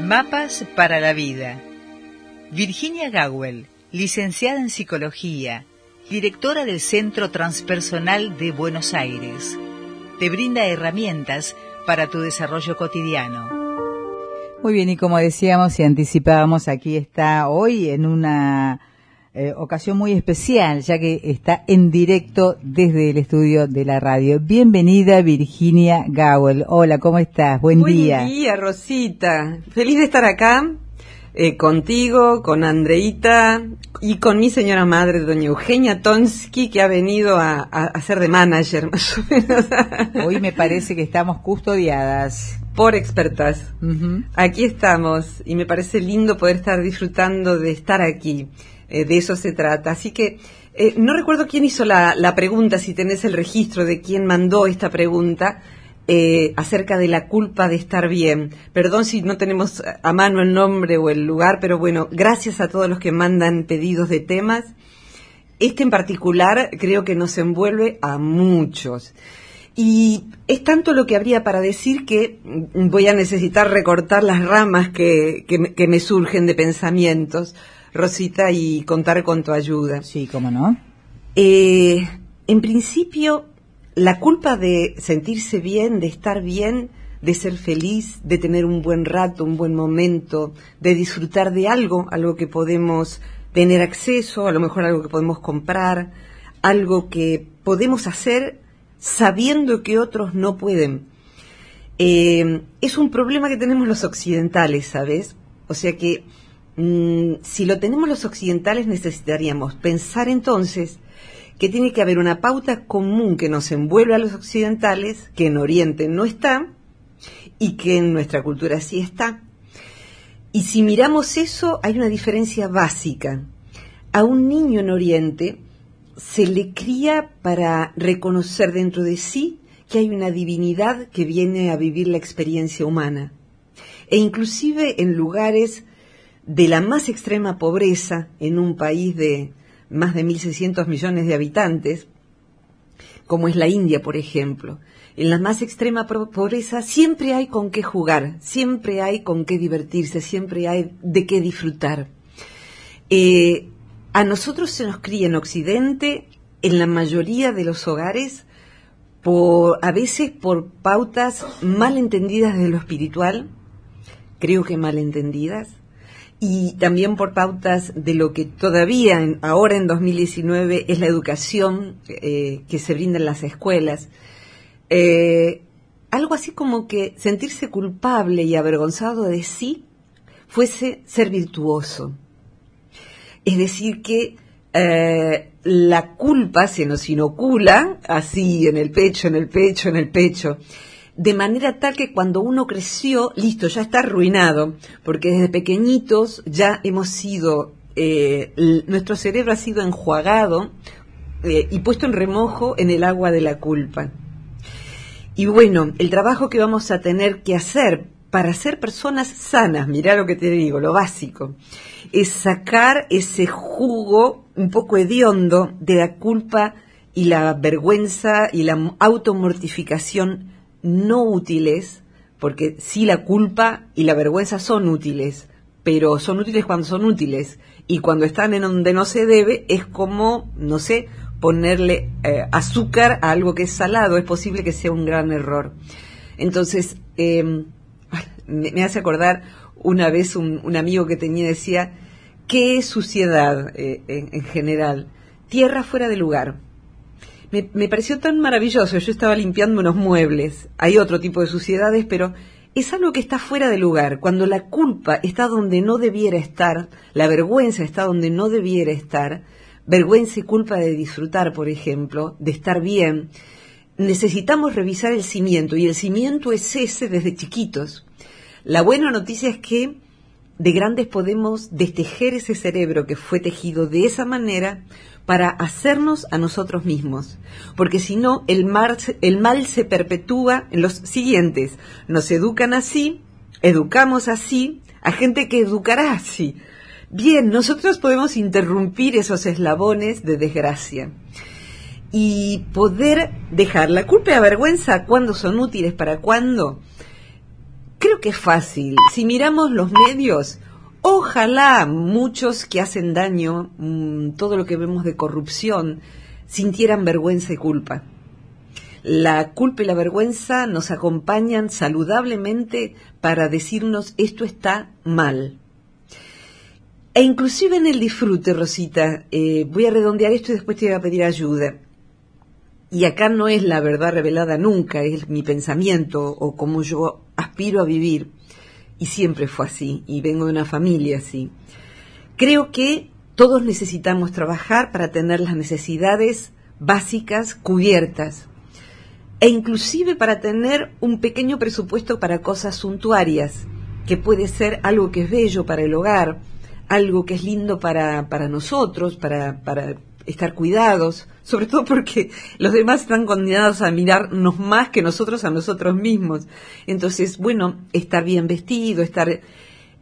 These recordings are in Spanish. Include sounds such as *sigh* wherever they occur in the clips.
Mapas para la vida. Virginia Gawel, licenciada en psicología, directora del Centro Transpersonal de Buenos Aires, te brinda herramientas para tu desarrollo cotidiano. Muy bien, y como decíamos y anticipábamos, aquí está hoy en una eh, ocasión muy especial, ya que está en directo desde el estudio de la radio. Bienvenida Virginia Gowell. Hola, ¿cómo estás? Buen, día. Buen día, Rosita. Feliz de estar acá eh, contigo, con Andreita y con mi señora madre, doña Eugenia Tonsky, que ha venido a, a, ser de manager, *laughs* más o menos. Hoy me parece que estamos custodiadas. Por expertas. Aquí estamos y me parece lindo poder estar disfrutando de estar aquí. Eh, de eso se trata. Así que eh, no recuerdo quién hizo la, pregunta, si tenés el registro de quién mandó esta pregunta. Eh, acerca de la culpa de estar bien. Perdón si no tenemos a mano el nombre o el lugar, pero bueno, gracias a todos los que mandan pedidos de temas. Este en particular creo que nos envuelve a muchos. Y es tanto lo que habría para decir que voy a necesitar recortar las ramas que, que me surgen de pensamientos Rosita, y contar con tu ayuda. Sí, cómo no. Eh, en principio, la culpa de sentirse bien, de estar bien, de ser feliz, de tener un buen rato, un buen momento, de disfrutar de algo, algo que podemos tener acceso, a lo mejor algo que podemos comprar, algo que podemos hacer sabiendo que otros no pueden. Eh, es un problema que tenemos los occidentales, ¿sabes? O sea que Mm, si lo tenemos los occidentales necesitaríamos pensar entonces que tiene que haber una pauta común que nos envuelve a los occidentales, que en Oriente no está y que en nuestra cultura sí está. Y si miramos eso, hay una diferencia básica. A un niño en Oriente se le cría para reconocer dentro de sí que hay una divinidad que viene a vivir la experiencia humana. E inclusive en lugares de la más extrema pobreza en un país de más de 1.600 millones de habitantes, como es la India, por ejemplo. En la más extrema pobreza siempre hay con qué jugar, siempre hay con qué divertirse, siempre hay de qué disfrutar. Eh, a nosotros se nos cría en Occidente, en la mayoría de los hogares, por, a veces por pautas mal entendidas de lo espiritual, creo que mal entendidas, y también por pautas de lo que todavía ahora en 2019 es la educación eh, que se brinda en las escuelas. Eh, algo así como que sentirse culpable y avergonzado de sí fuese ser virtuoso. Es decir, que eh, la culpa se nos inocula así en el pecho, en el pecho, en el pecho de manera tal que cuando uno creció, listo, ya está arruinado, porque desde pequeñitos ya hemos sido, eh, nuestro cerebro ha sido enjuagado eh, y puesto en remojo en el agua de la culpa. Y bueno, el trabajo que vamos a tener que hacer para ser personas sanas, mira lo que te digo, lo básico, es sacar ese jugo un poco hediondo de la culpa y la vergüenza y la automortificación no útiles, porque sí la culpa y la vergüenza son útiles, pero son útiles cuando son útiles, y cuando están en donde no se debe es como, no sé, ponerle eh, azúcar a algo que es salado, es posible que sea un gran error. Entonces, em, me, hace acordar una vez un, amigo que tenía decía, ¿qué es suciedad eh, en general? Tierra fuera de lugar me, pareció tan maravilloso. Yo estaba limpiando unos muebles. Hay otro tipo de suciedades, pero es algo que está fuera de lugar. Cuando la culpa está donde no debiera estar, la vergüenza está donde no debiera estar, vergüenza y culpa de disfrutar, por ejemplo, de estar bien, necesitamos revisar el cimiento y el cimiento es ese desde chiquitos. La buena noticia es que de grandes podemos destejer ese cerebro que fue tejido de esa manera para hacernos a nosotros mismos, porque si no, el, el mal se perpetúa en los siguientes. Nos educan así, educamos así, a gente que educará así. Bien, nosotros podemos interrumpir esos eslabones de desgracia y poder dejar la culpa y la vergüenza cuando son útiles, para cuándo Creo que es fácil. Si miramos los medios, ojalá muchos que hacen daño, mm, todo lo que vemos de corrupción, sintieran vergüenza y culpa. La culpa y la vergüenza nos acompañan saludablemente para decirnos esto está mal. E inclusive en el disfrute, Rosita, eh, voy a redondear esto y después te voy a pedir ayuda. Y acá no es la verdad revelada nunca, es mi pensamiento o como yo aspiro a vivir. Y siempre fue así, y vengo de una familia así. Creo que todos necesitamos trabajar para tener las necesidades básicas cubiertas e inclusive para tener un pequeño presupuesto para cosas suntuarias, que puede ser algo que es bello para el hogar, algo que es lindo para, para nosotros, para, para estar cuidados, sobre todo porque los demás están condenados a mirarnos más que nosotros a nosotros mismos. Entonces, bueno, estar bien vestido, estar...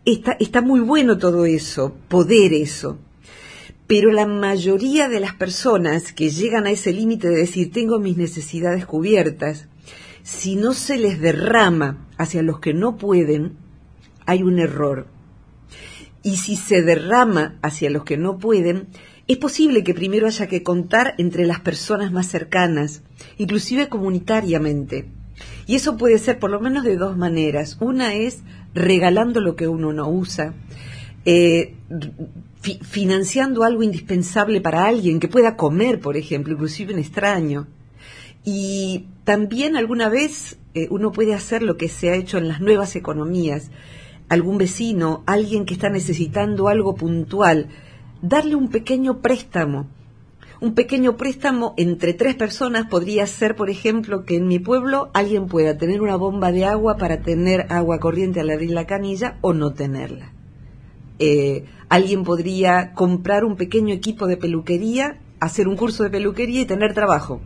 Está, está muy bueno todo eso, poder eso. Pero la mayoría de las personas que llegan a ese límite de decir tengo mis necesidades cubiertas, si no se les derrama hacia los que no pueden, hay un error. Y si se derrama hacia los que no pueden, es posible que primero haya que contar entre las personas más cercanas, inclusive comunitariamente. Y eso puede ser por lo menos de dos maneras. Una es regalando lo que uno no usa, eh, financiando algo indispensable para alguien que pueda comer, por ejemplo, inclusive un extraño. Y también alguna vez eh, uno puede hacer lo que se ha hecho en las nuevas economías. Algún vecino, alguien que está necesitando algo puntual, darle un pequeño préstamo. Un pequeño préstamo entre tres personas podría ser, por ejemplo, que en mi pueblo alguien pueda tener una bomba de agua para tener agua corriente al abrir la canilla o no tenerla. Eh, alguien podría comprar un pequeño equipo de peluquería, hacer un curso de peluquería y tener trabajo.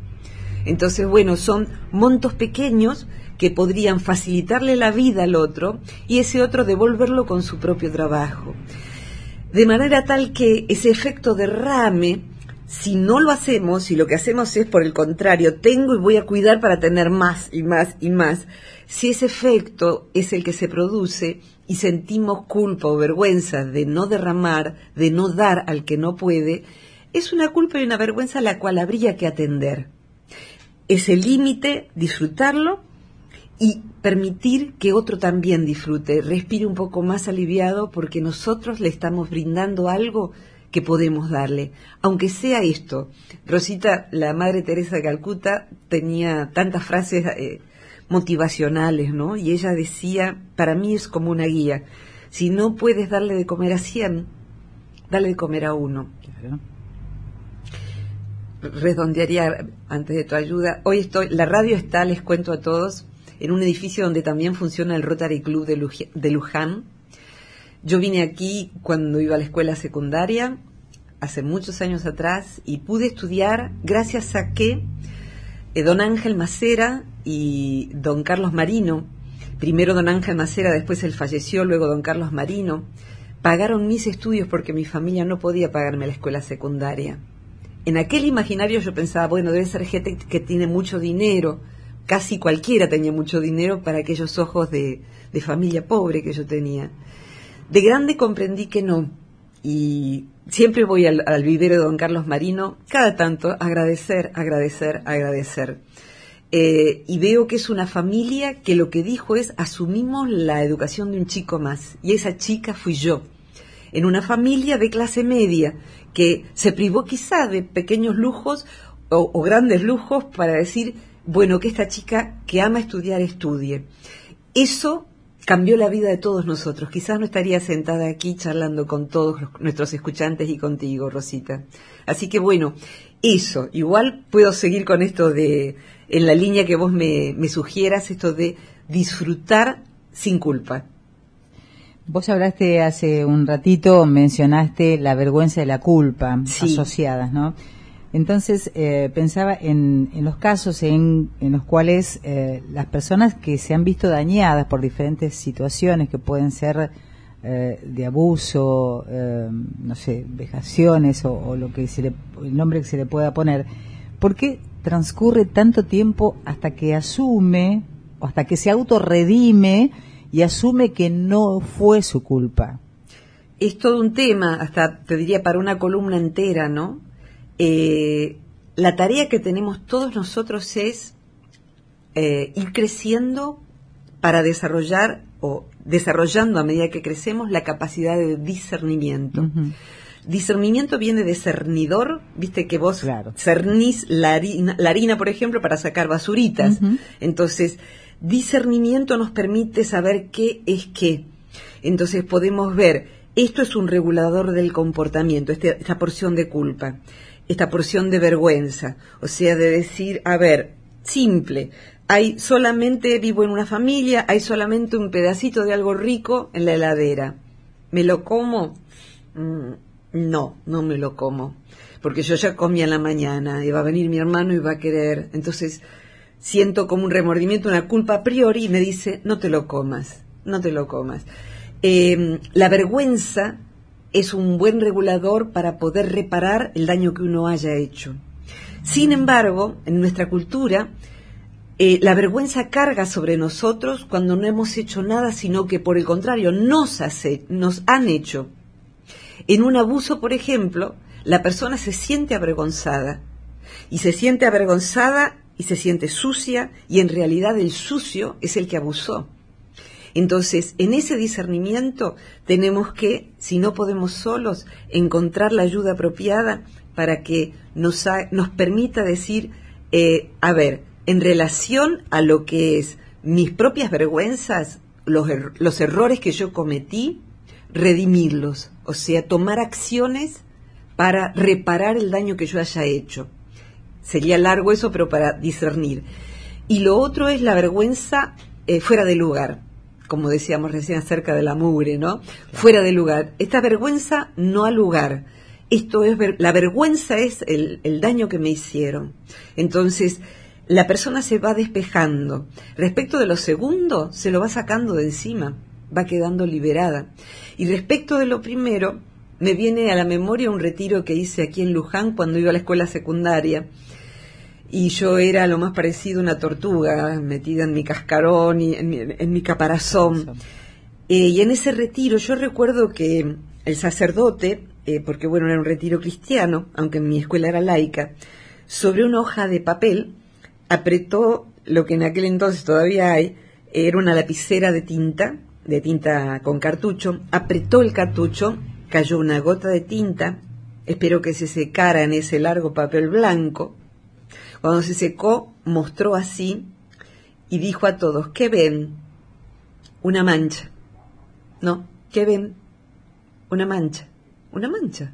Entonces, bueno, son montos pequeños que podrían facilitarle la vida al otro y ese otro devolverlo con su propio trabajo de manera tal que ese efecto derrame, si no lo hacemos, si lo que hacemos es por el contrario, tengo y voy a cuidar para tener más y más y más, si ese efecto es el que se produce y sentimos culpa o vergüenza de no derramar, de no dar al que no puede, es una culpa y una vergüenza a la cual habría que atender. Ese límite, disfrutarlo y permitir que otro también disfrute, respire un poco más aliviado porque nosotros le estamos brindando algo que podemos darle, aunque sea esto. Rosita, la Madre Teresa de Calcuta, tenía tantas frases eh, motivacionales, ¿no? Y ella decía, para mí es como una guía, si no puedes darle de comer a cien, dale de comer a uno. Redondearía antes de tu ayuda. Hoy estoy, la radio está, les cuento a todos, en un edificio donde también funciona el Rotary Club de, Luján. Yo vine aquí cuando iba a la escuela secundaria, hace muchos años atrás, y pude estudiar gracias a que eh, don Ángel Macera y don Carlos Marino, primero don Ángel Macera, después él falleció, luego don Carlos Marino, pagaron mis estudios porque mi familia no podía pagarme la escuela secundaria. En aquel imaginario yo pensaba, bueno, debe ser gente que tiene mucho dinero, casi cualquiera tenía mucho dinero para aquellos ojos de, familia pobre que yo tenía. De grande comprendí que no, y siempre voy al, vivero de don Carlos Marino, cada tanto agradecer, agradecer, agradecer. Eh, y veo que es una familia que lo que dijo es asumimos la educación de un chico más, y esa chica fui yo, en una familia de clase media que se privó quizá de pequeños lujos o grandes lujos para decir bueno, que esta chica que ama estudiar estudie. Eso cambió la vida de todos nosotros. Quizás no estaría sentada aquí charlando con todos nuestros escuchantes y contigo, Rosita. Así que bueno, eso. Igual puedo seguir con esto de, en la línea que vos me, sugieras, esto de disfrutar sin culpa. Vos hablaste hace un ratito, mencionaste la vergüenza y la culpa asociadas, ¿no? Entonces eh, pensaba en, los casos en, los cuales eh, las personas que se han visto dañadas por diferentes situaciones que pueden ser eh, de abuso, no sé, vejaciones o, lo que se le, el nombre que se le pueda poner, ¿por qué transcurre tanto tiempo hasta que asume o hasta que se autorredime y asume que no fue su culpa. Es todo un tema, hasta te diría para una columna entera, ¿no? Eh, la tarea que tenemos todos nosotros es eh, ir creciendo para desarrollar o desarrollando a medida que crecemos la capacidad de discernimiento. Discernimiento viene de cernidor, viste que vos cernís la harina, por ejemplo, para sacar basuritas. Entonces, discernimiento nos permite saber qué es qué. Entonces podemos ver, esto es un regulador del comportamiento, este, esta porción de culpa, esta porción de vergüenza. O sea, de decir, a ver, simple, hay solamente, vivo en una familia, hay solamente un pedacito de algo rico en la heladera. ¿Me lo como? Mm, no, no me lo como. Porque yo ya comí en la mañana y va a venir mi hermano y va a querer. Entonces siento como un remordimiento, una culpa a priori y me dice, no te lo comas, no te lo comas. Em, la vergüenza es un buen regulador para poder reparar el daño que uno haya hecho. Sin embargo, en nuestra cultura, eh, la vergüenza carga sobre nosotros cuando no hemos hecho nada, sino que por el contrario nos, hace, nos han hecho. En un abuso, por ejemplo, la persona se siente avergonzada y se siente avergonzada y se siente sucia y en realidad el sucio es el que abusó. Entonces, en ese discernimiento tenemos que, si no podemos solos, encontrar la ayuda apropiada para que nos, nos permita decir, eh, a ver, en relación a lo que es mis propias vergüenzas, los, er-, los errores que yo cometí, redimirlos, o sea, tomar acciones para reparar el daño que yo haya hecho. Sería largo eso, pero para discernir. Y lo otro es la vergüenza eh, fuera de lugar, como decíamos recién acerca de la mugre, ¿no? Fuera de lugar. Esta vergüenza no ha lugar. Esto es, la vergüenza es el, el daño que me hicieron. Entonces, la persona se va despejando. Respecto de lo segundo, se lo va sacando de encima, va quedando liberada. Y respecto de lo primero, me viene a la memoria un retiro que hice aquí en Luján cuando iba a la escuela secundaria. Y yo era lo más parecido a una tortuga, metida en mi cascarón y en mi, caparazón. Eh, y en ese retiro yo recuerdo que el sacerdote, eh, porque bueno, era un retiro cristiano, aunque en mi escuela era laica, sobre una hoja de papel apretó lo que en aquel entonces todavía hay, era una lapicera de tinta, de tinta con cartucho, apretó el cartucho, cayó una gota de tinta, esperó que se secara en ese largo papel blanco. Cuando se secó, mostró así y dijo a todos, ¿qué ven? Una mancha. ¿No? ¿Qué ven? Una mancha. Una mancha.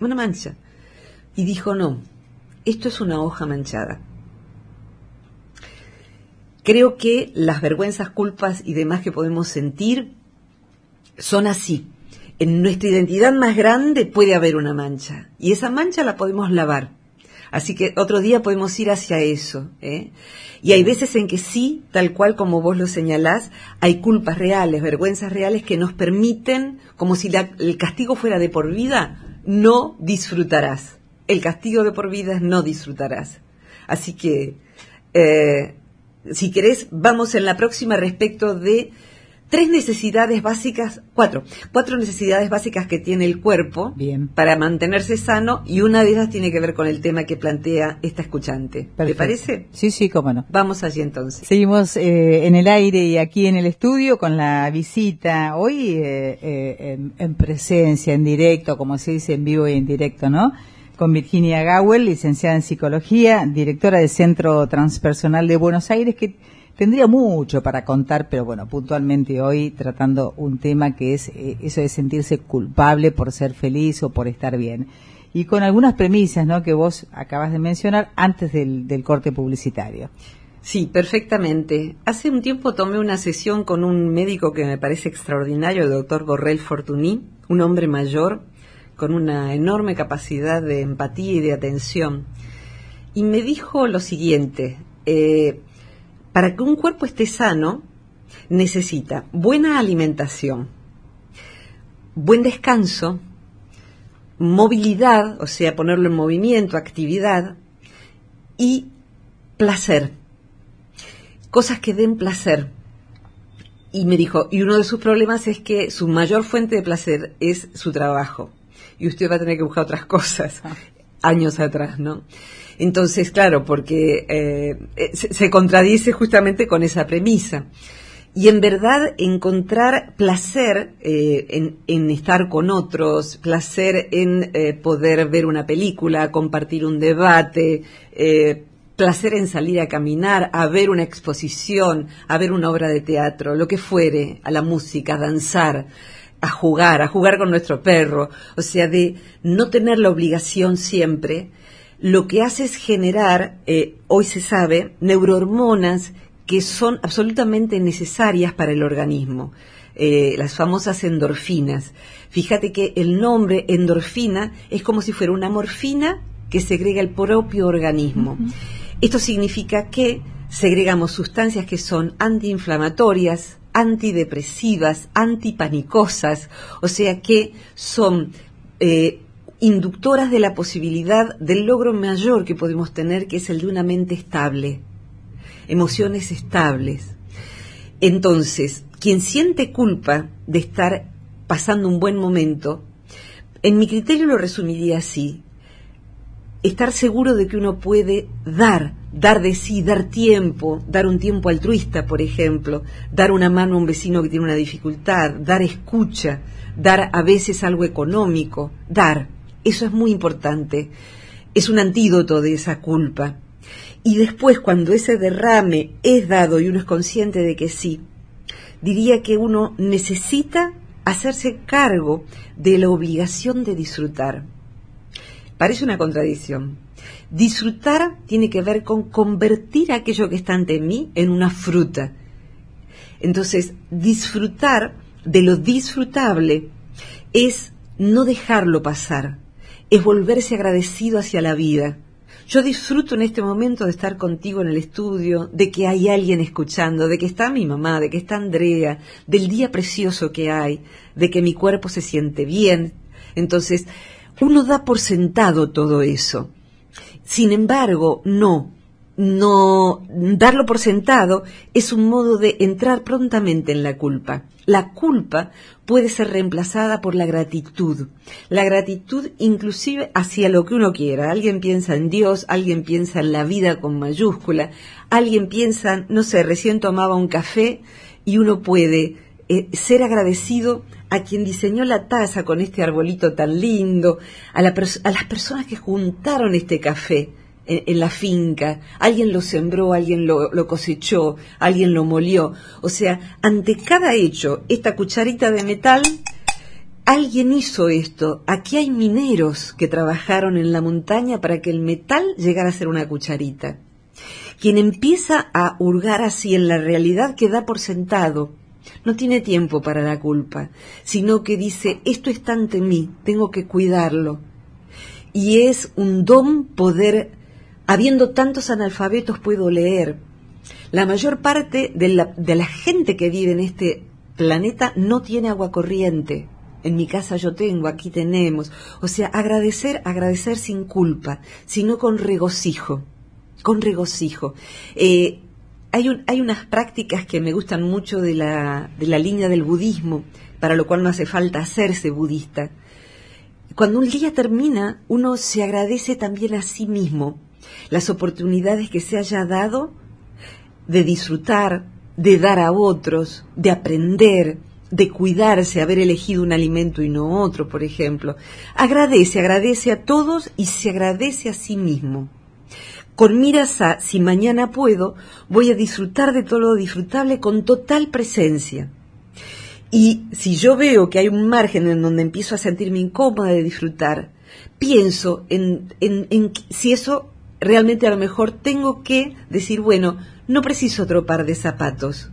Una mancha. Y dijo, no, esto es una hoja manchada. Creo que las vergüenzas, culpas y demás que podemos sentir son así. En nuestra identidad más grande puede haber una mancha y esa mancha la podemos lavar. Así que otro día podemos ir hacia eso. ¿eh? Y hay veces en que sí, tal cual como vos lo señalás, hay culpas reales, vergüenzas reales que nos permiten, como si el castigo fuera de por vida, no disfrutarás. El castigo de por vida es no disfrutarás. Así que eh, si querés, vamos en la próxima respecto de tres necesidades básicas, cuatro, cuatro necesidades básicas que tiene el cuerpo para mantenerse sano y una de ellas tiene que ver con el tema que plantea esta escuchante. ¿Te parece? Sí, sí, cómo no. Vamos allí entonces. Seguimos eh, en el aire y aquí en el estudio con la visita hoy eh, eh, en presencia, en directo, como se dice en vivo y en directo, ¿no? con Virginia Gawel, licenciada en psicología, directora del Centro Transpersonal de Buenos Aires, que tendría mucho para contar, pero bueno, puntualmente hoy tratando un tema que es eh, eso de sentirse culpable por ser feliz o por estar bien. Y con algunas premisas, ¿no? Que vos acabas de mencionar antes del, del corte publicitario. Sí, perfectamente. Hace un tiempo tomé una sesión con un médico que me parece extraordinario, el doctor Borrell Fortuny, un hombre mayor, con una enorme capacidad de empatía y de atención. Y me dijo lo siguiente, eh, para que un cuerpo esté sano, necesita buena alimentación, buen descanso, movilidad, o sea, ponerlo en movimiento, actividad, y placer. Cosas que den placer. y me dijo, y uno de sus problemas es que su mayor fuente de placer es su trabajo. Y usted va a tener que buscar otras cosas, *laughs* años atrás, ¿no? Entonces, claro, porque eh, eh, se, contradice justamente con esa premisa. Y en verdad encontrar placer eh, en, estar con otros, placer en poder ver una película, compartir un debate, placer en salir a caminar, a ver una exposición, a ver una obra de teatro, lo que fuere, a la música, a danzar, a jugar, a jugar con nuestro perro, o sea, de no tener la obligación siempre, lo que hace es generar, eh, hoy se sabe, neurohormonas que son absolutamente necesarias para el organismo, eh, las famosas endorfinas. Fíjate que el nombre endorfina es como si fuera una morfina que segrega el propio organismo. Esto significa que segregamos sustancias que son antiinflamatorias, antidepresivas, antipanicosas, o sea que son eh, inductoras de la posibilidad del logro mayor que podemos tener, que es el de una mente estable, emociones estables. Entonces, quien siente culpa de estar pasando un buen momento, en mi criterio lo resumiría así, estar seguro de que uno puede dar, dar de sí, dar tiempo, dar un tiempo altruista, por ejemplo, dar una mano a un vecino que tiene una dificultad, dar escucha, dar a veces algo económico, dar. Eso es muy importante. Es un antídoto de esa culpa. Y después, cuando ese derrame es dado y uno es consciente de que sí, diría que uno necesita hacerse cargo de la obligación de disfrutar Parece una contradicción. Disfrutar tiene que ver con convertir aquello que está ante mí en una fruta. Entonces, disfrutar de lo disfrutable es no dejarlo pasar, es volverse agradecido hacia la vida. Yo disfruto en este momento de estar contigo en el estudio, de que hay alguien escuchando, de que está mi mamá, de que está Andrea, del día precioso que hay, de que mi cuerpo se siente bien. Entonces, uno da por sentado todo eso. Sin embargo, no, no darlo por sentado es un modo de entrar prontamente en la culpa. La culpa puede ser reemplazada por la gratitud. La gratitud inclusive hacia lo que uno quiera. Alguien piensa en Dios, alguien piensa en la vida con mayúscula, alguien piensa, no sé, recién tomaba un café y uno puede eh, ser agradecido a quien diseñó la taza con este arbolito tan lindo, a, las personas que juntaron este café en, la finca, alguien lo sembró, alguien lo, lo, cosechó, alguien lo molió. O sea, ante cada hecho, esta cucharita de metal, alguien hizo esto. Aquí hay mineros que trabajaron en la montaña para que el metal llegara a ser una cucharita. Quien empieza a hurgar así en la realidad que da por sentado, no tiene tiempo para la culpa, sino que dice, esto está ante mí, tengo que cuidarlo. Y es un don poder, habiendo tantos analfabetos, puedo leer. La mayor parte de la, de la gente que vive en este planeta no tiene agua corriente. En mi casa yo tengo, aquí tenemos. O sea, agradecer, agradecer sin culpa, sino con regocijo. Con regocijo. Eh, hay, unas prácticas que me gustan mucho de la, de la línea del budismo, para lo cual no hace falta hacerse budista. Cuando un día termina, uno se agradece también a sí mismo las oportunidades que se haya dado de disfrutar, de dar a otros, de aprender, de cuidarse, haber elegido un alimento y no otro, por ejemplo. Agradece, agradece a todos y se agradece a sí mismo con miras a si mañana puedo, voy a disfrutar de todo lo disfrutable con total presencia. Y si yo veo que hay un margen en donde empiezo a sentirme incómoda de disfrutar, pienso en, en, si eso realmente a lo mejor tengo que decir, bueno, no preciso otro par de zapatos.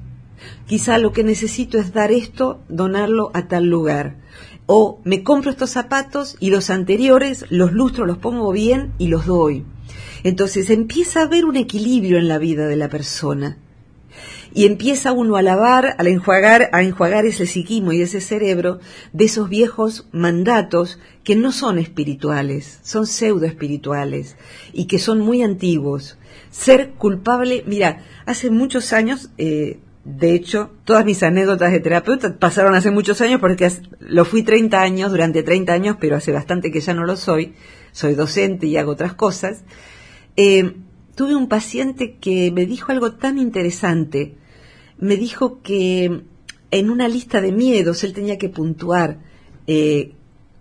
Quizá lo que necesito es dar esto, donarlo a tal lugar. O me compro estos zapatos y los anteriores los lustro, los pongo bien y los doy. Entonces empieza a haber un equilibrio en la vida de la persona. Y empieza uno a lavar, a enjuagar, a enjuagar ese psiquismo y ese cerebro de esos viejos mandatos que no son espirituales, son pseudo espirituales y que son muy antiguos. Ser culpable, mira, hace muchos años, eh, de hecho, todas mis anécdotas de terapeuta pasaron hace muchos años porque lo fui 30 años, durante 30 años, pero hace bastante que ya no lo soy. Soy docente y hago otras cosas. Eh, tuve un paciente que me dijo algo tan interesante. Me dijo que en una lista de miedos él tenía que puntuar eh,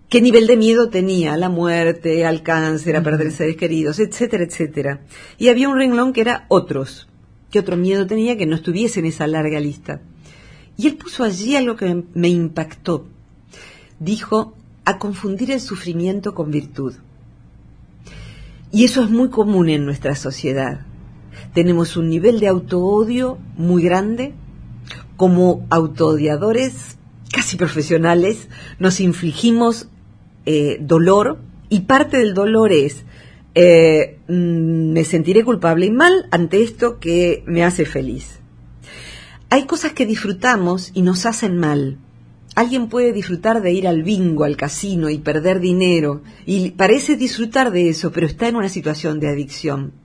qué nivel de miedo tenía a la muerte, al cáncer, a perder seres queridos, etcétera, etcétera. Y había un renglón que era otros. ¿Qué otro miedo tenía que no estuviese en esa larga lista? Y él puso allí algo que me impactó. Dijo, a confundir el sufrimiento con virtud. Y eso es muy común en nuestra sociedad. Tenemos un nivel de autoodio muy grande. Como autoodiadores casi profesionales, nos infligimos eh, dolor y parte del dolor es eh, mm, me sentiré culpable y mal ante esto que me hace feliz. Hay cosas que disfrutamos y nos hacen mal. Alguien puede disfrutar de ir al bingo, al casino y perder dinero, y parece disfrutar de eso, pero está en una situación de adicción.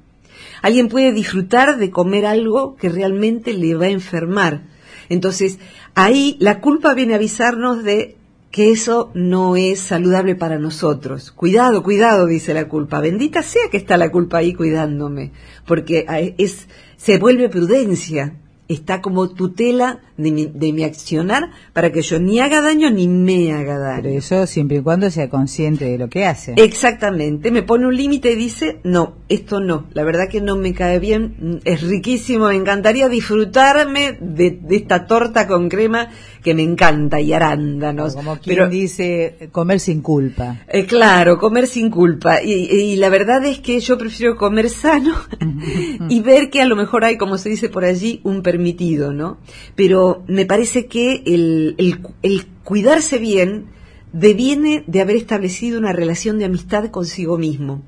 Alguien puede disfrutar de comer algo que realmente le va a enfermar. Entonces, ahí la culpa viene a avisarnos de que eso no es saludable para nosotros. Cuidado, cuidado, dice la culpa. Bendita sea que está la culpa ahí cuidándome, porque es, se vuelve prudencia está como tutela de mi, de mi, accionar para que yo ni haga daño ni me haga daño. Pero eso siempre y cuando sea consciente de lo que hace. Exactamente, me pone un límite y dice, no, esto no, la verdad que no me cae bien, es riquísimo, me encantaría disfrutarme de, esta torta con crema que me encanta y arándanos. Como quien dice, comer sin culpa. Eh, claro, comer sin culpa. Y, y, la verdad es que yo prefiero comer sano *laughs* y ver que a lo mejor hay, como se dice por allí, un permitido, ¿no? Pero me parece que el, el, cuidarse bien deviene de haber establecido una relación de amistad consigo mismo.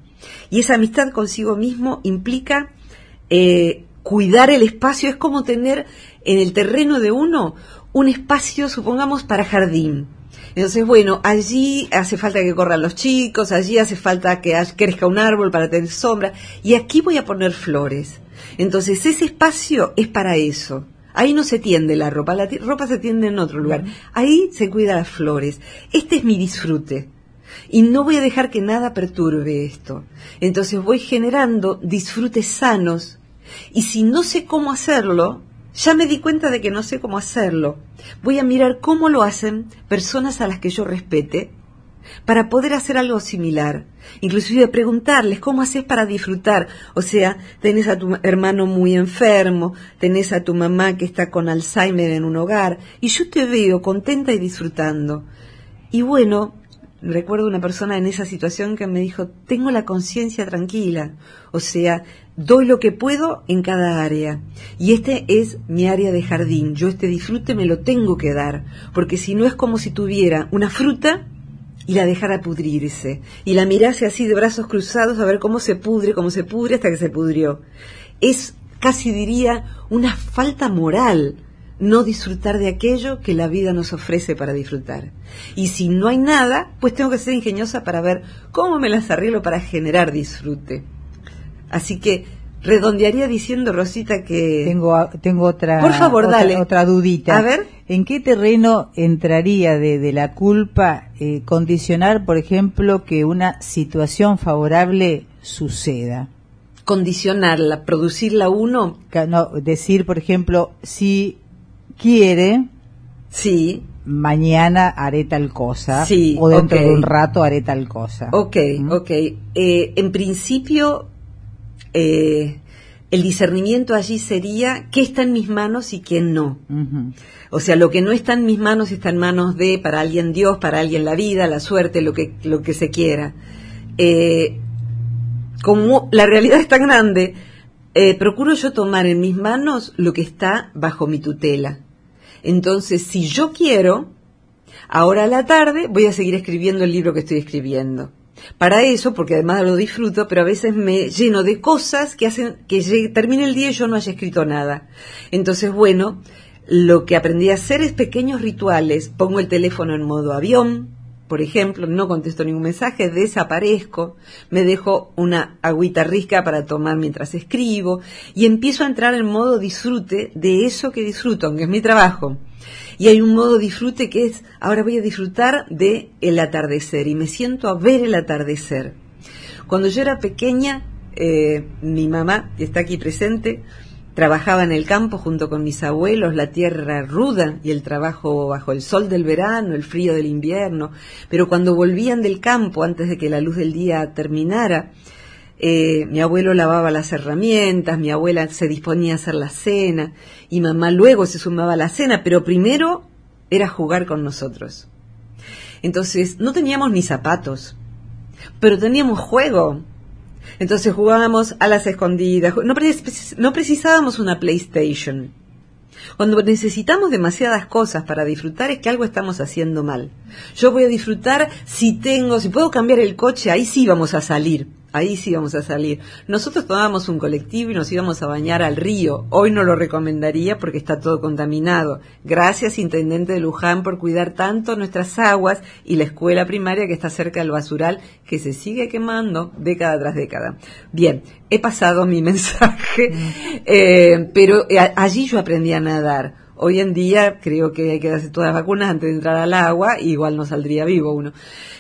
Y esa amistad consigo mismo implica eh, cuidar el espacio, es como tener en el terreno de uno un espacio, supongamos, para jardín. Entonces, bueno, allí hace falta que corran los chicos, allí hace falta que crezca un árbol para tener sombra, y aquí voy a poner flores. Entonces, ese espacio es para eso. Ahí no se tiende la ropa, la ropa se tiende en otro lugar. Ahí se cuida las flores. Este es mi disfrute. Y no voy a dejar que nada perturbe esto. Entonces voy generando disfrutes sanos. Y si no sé cómo hacerlo, ya me di cuenta de que no sé cómo hacerlo. Voy a mirar cómo lo hacen personas a las que yo respete para poder hacer algo similar. Inclusive preguntarles cómo haces para disfrutar. O sea, tenés a tu hermano muy enfermo, tenés a tu mamá que está con Alzheimer en un hogar, y yo te veo contenta y disfrutando. Y bueno, recuerdo una persona en esa situación que me dijo, tengo la conciencia tranquila. O sea, doy lo que puedo en cada área. Y este es mi área de jardín. Yo este disfrute me lo tengo que dar, porque si no es como si tuviera una fruta y la dejara pudrirse, y la mirase así de brazos cruzados a ver cómo se pudre, cómo se pudre hasta que se pudrió. Es casi diría una falta moral no disfrutar de aquello que la vida nos ofrece para disfrutar. Y si no hay nada, pues tengo que ser ingeniosa para ver cómo me las arreglo para generar disfrute. Así que redondearía diciendo, Rosita, que... Tengo, tengo otra, Por favor, otra, dale. otra dudita. A ver. ¿En qué terreno entraría de, la culpa eh, condicionar, por ejemplo, que una situación favorable suceda? Condicionarla, producirla uno. No, decir, por ejemplo, si quiere, sí, mañana haré tal cosa, sí, o dentro de un rato haré tal cosa. Ok, ¿Mm? ok. Eh, en principio, eh, el discernimiento allí sería qué está en mis manos y qué no. O sea, lo que no está en mis manos está en manos de, para alguien Dios, para alguien la vida, la suerte, lo que, lo que se quiera. Eh, como la realidad es tan grande, eh, procuro yo tomar en mis manos lo que está bajo mi tutela. Entonces, si yo quiero, ahora a la tarde voy a seguir escribiendo el libro que estoy escribiendo para eso, porque además lo disfruto, pero a veces me lleno de cosas que hacen que termine el día y yo no haya escrito nada. Entonces, bueno, lo que aprendí a hacer es pequeños rituales. Pongo el teléfono en modo avión, por ejemplo, no contesto ningún mensaje, desaparezco, me dejo una agüita rica para tomar mientras escribo y empiezo a entrar en modo disfrute de eso que disfruto, aunque es mi trabajo. Y hay un modo disfrute que es, ahora voy a disfrutar de el atardecer y me siento a ver el atardecer. Cuando yo era pequeña, eh, mi mamá, que está aquí presente, Trabajaba en el campo junto con mis abuelos, la tierra ruda y el trabajo bajo el sol del verano, el frío del invierno, pero cuando volvían del campo antes de que la luz del día terminara, eh, mi abuelo lavaba las herramientas, mi abuela se disponía a hacer la cena y mamá luego se sumaba a la cena, pero primero era jugar con nosotros. Entonces no teníamos ni zapatos, pero teníamos juego, entonces jugábamos a las escondidas. No, precisábamos una PlayStation. Cuando necesitamos demasiadas cosas para disfrutar es que algo estamos haciendo mal. Yo voy a disfrutar si tengo, si puedo cambiar el coche, ahí sí vamos a salir ahí sí vamos a salir. Nosotros tomábamos un colectivo y nos íbamos a bañar al río. Hoy no lo recomendaría porque está todo contaminado. Gracias, Intendente de Luján, por cuidar tanto nuestras aguas y la escuela primaria que está cerca del basural que se sigue quemando década tras década. Bien, he pasado mi *laughs* mensaje, eh, pero eh, allí yo aprendí a nadar. Hoy en día creo que hay que darse todas las vacunas antes de entrar al agua, igual no saldría vivo uno.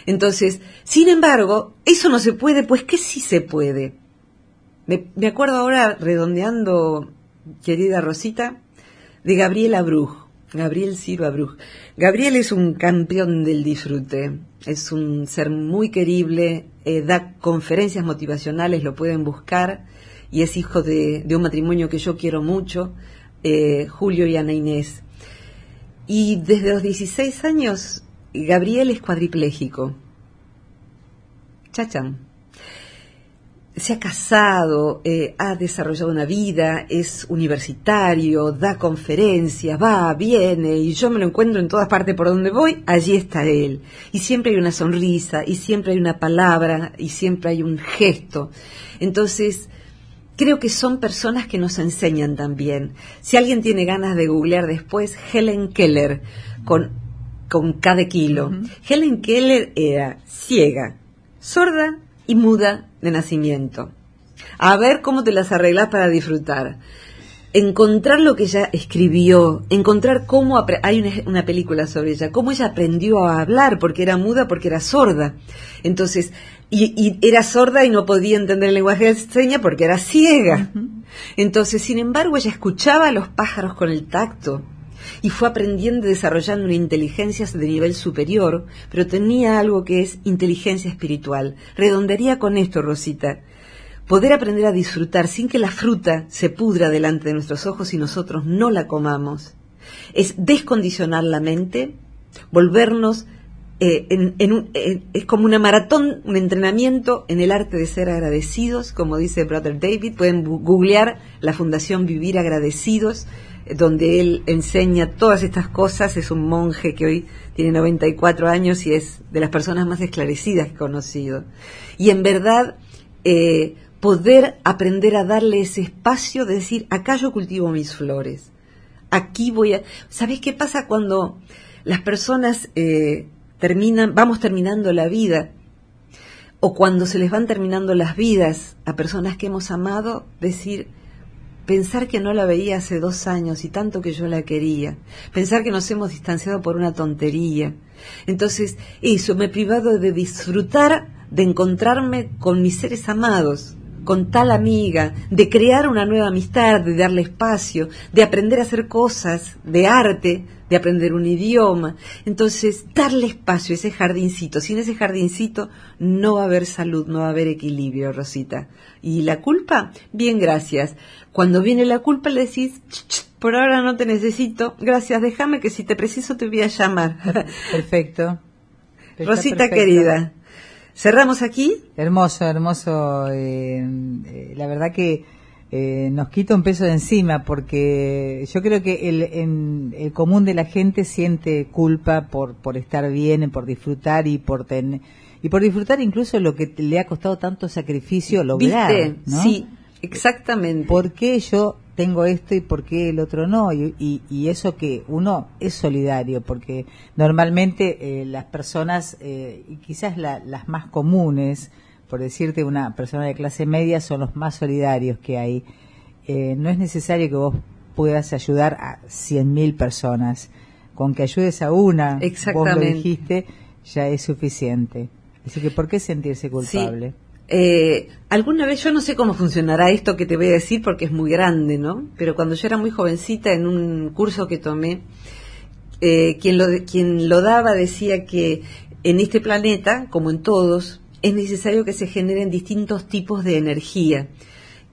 Entonces, sin embargo, eso no se puede, pues que sí se puede. Me, acuerdo ahora, redondeando, querida Rosita, de Gabriela Bruj, Gabriel Ciro Bruj. Gabriel es un campeón del disfrute, es un ser muy querible, eh, da conferencias motivacionales, lo pueden buscar, y es hijo de, un matrimonio que yo quiero mucho, eh, Julio y Ana Inés. Y desde los 16 años Gabriel es cuadripléjico. Chacham. Se ha casado, eh, ha desarrollado una vida, es universitario, da conferencias, va, viene, y yo me lo encuentro en todas partes por donde voy, allí está él. Y siempre hay una sonrisa, y siempre hay una palabra, y siempre hay un gesto. Entonces, creo que son personas que nos enseñan también. Si alguien tiene ganas de googlear después, Helen Keller, con con cada kilo. Helen Keller era ciega, sorda y muda de nacimiento. A ver cómo te las arreglas para disfrutar. Encontrar lo que ella escribió, encontrar cómo hay una, película sobre ella, cómo ella aprendió a hablar porque era muda, porque era sorda. Entonces, y, era sorda y no podía entender el lenguaje de señas porque era ciega. Entonces, sin embargo, ella escuchaba a los pájaros con el tacto, y fue aprendiendo y desarrollando una inteligencia de nivel superior, pero tenía algo que es inteligencia espiritual. Redondería con esto, Rosita. Poder aprender a disfrutar sin que la fruta se pudra delante de nuestros ojos y nosotros no la comamos. Es descondicionar la mente, volvernos eh, en, es como una maratón, un entrenamiento en el arte de ser agradecidos, como dice Brother David. Pueden googlear la Fundación Vivir Agradecidos donde él enseña todas estas cosas. Es un monje que hoy tiene 94 años y es de las personas más esclarecidas que he conocido. Y en verdad, eh, poder aprender a darle ese espacio de decir, acá yo cultivo mis flores. Aquí voy a... ¿Sabes qué pasa cuando las personas eh, terminan, vamos terminando la vida? O cuando se les van terminando las vidas a personas que hemos amado, decir, Pensar que no la veía hace dos años y tanto que yo la quería. Pensar que nos hemos distanciado por una tontería. Entonces, eso, me he privado de disfrutar, de encontrarme con mis seres amados, con tal amiga, de crear una nueva amistad, de darle espacio, de aprender a hacer cosas de arte, de aprender un idioma. Entonces, darle espacio a ese jardincito. Sin ese jardincito no va a haber salud, no va a haber equilibrio, Rosita. ¿Y la culpa? Bien, gracias. Cuando viene la culpa le decís, por ahora no te necesito, gracias, déjame que si te preciso te voy a llamar. *laughs* Perfecto. Rosita querida, cerramos aquí. Hermoso, hermoso. Eh, eh, la verdad que eh, nos quita un peso de encima porque yo creo que el, en, el común de la gente siente culpa por, por estar bien, por disfrutar y por tener y por disfrutar incluso lo que le ha costado tanto sacrificio lograr. Sí, exactamente. ¿Por qué yo tengo esto y por qué el otro no. Y, y, eso que uno es solidario, porque normalmente eh, las personas, eh, y quizás las más comunes, por decirte una persona de clase media, son los más solidarios que hay. Eh, no es necesario que vos puedas ayudar a 100.000 personas. Con que ayudes a una, vos lo dijiste, ya es suficiente. Así que, ¿por qué sentirse culpable? Eh, alguna vez, yo no sé cómo funcionará esto que te voy a decir porque es muy grande, ¿no? Pero cuando yo era muy jovencita en un curso que tomé, eh, quien, lo, quien lo daba decía que en este planeta, como en todos, es necesario que se generen distintos tipos de energía.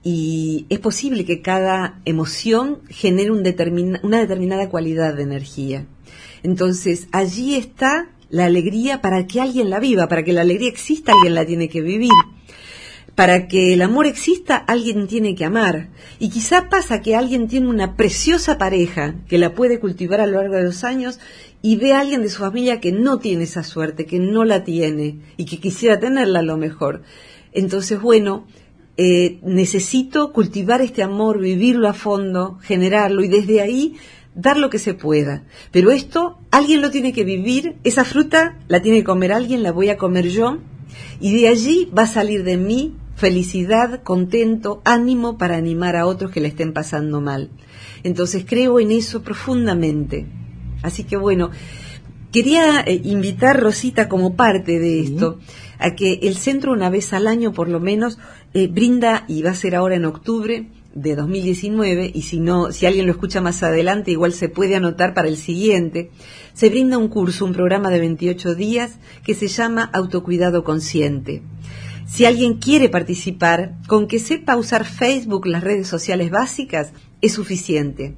Y es posible que cada emoción genere un una determinada cualidad de energía. Entonces, allí está la alegría para que alguien la viva, para que la alegría exista, alguien la tiene que vivir. Para que el amor exista, alguien tiene que amar. Y quizá pasa que alguien tiene una preciosa pareja que la puede cultivar a lo largo de los años y ve a alguien de su familia que no tiene esa suerte, que no la tiene y que quisiera tenerla a lo mejor. Entonces, bueno, eh, necesito cultivar este amor, vivirlo a fondo, generarlo y desde ahí dar lo que se pueda. Pero esto alguien lo tiene que vivir, esa fruta la tiene que comer alguien, la voy a comer yo, y de allí va a salir de mí felicidad, contento, ánimo para animar a otros que le estén pasando mal. Entonces creo en eso profundamente. Así que bueno, quería eh, invitar Rosita como parte de esto a que el centro una vez al año por lo menos eh, brinda, y va a ser ahora en octubre, de 2019 y si no, si alguien lo escucha más adelante, igual se puede anotar para el siguiente. Se brinda un curso, un programa de 28 días que se llama Autocuidado Consciente. Si alguien quiere participar, con que sepa usar Facebook, las redes sociales básicas, es suficiente.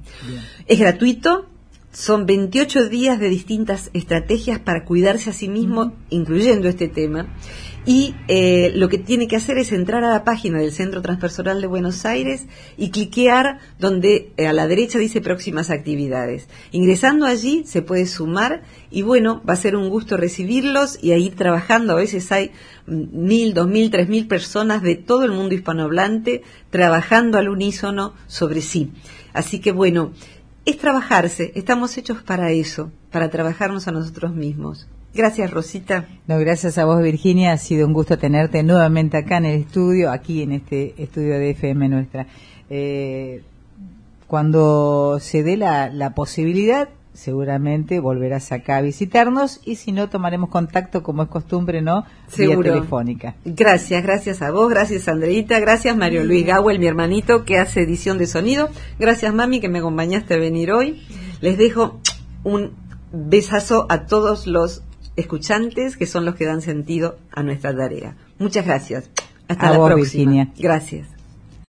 Es gratuito, son 28 días de distintas estrategias para cuidarse a sí mismo, incluyendo este tema. Y eh, lo que tiene que hacer es entrar a la página del Centro Transpersonal de Buenos Aires y cliquear donde eh, a la derecha dice próximas actividades. Ingresando allí se puede sumar y bueno, va a ser un gusto recibirlos y a ir trabajando. A veces hay mil, dos mil, tres mil personas de todo el mundo hispanohablante trabajando al unísono sobre sí. Así que bueno, es trabajarse, estamos hechos para eso, para trabajarnos a nosotros mismos. Gracias, Rosita. No, gracias a vos, Virginia. Ha sido un gusto tenerte nuevamente acá en el estudio, aquí en este estudio de FM nuestra. Eh, cuando se dé la, la posibilidad, seguramente volverás acá a visitarnos y si no tomaremos contacto como es costumbre, ¿no? Seguro. Vía telefónica. Gracias, gracias a vos, gracias Andreita, gracias Mario Luis Gawel, mi hermanito que hace edición de sonido. Gracias mami que me acompañaste a venir hoy. Les dejo un besazo a todos los escuchantes que son los que dan sentido a nuestra tarea. Muchas gracias. Hasta la próxima. Virginia. Gracias.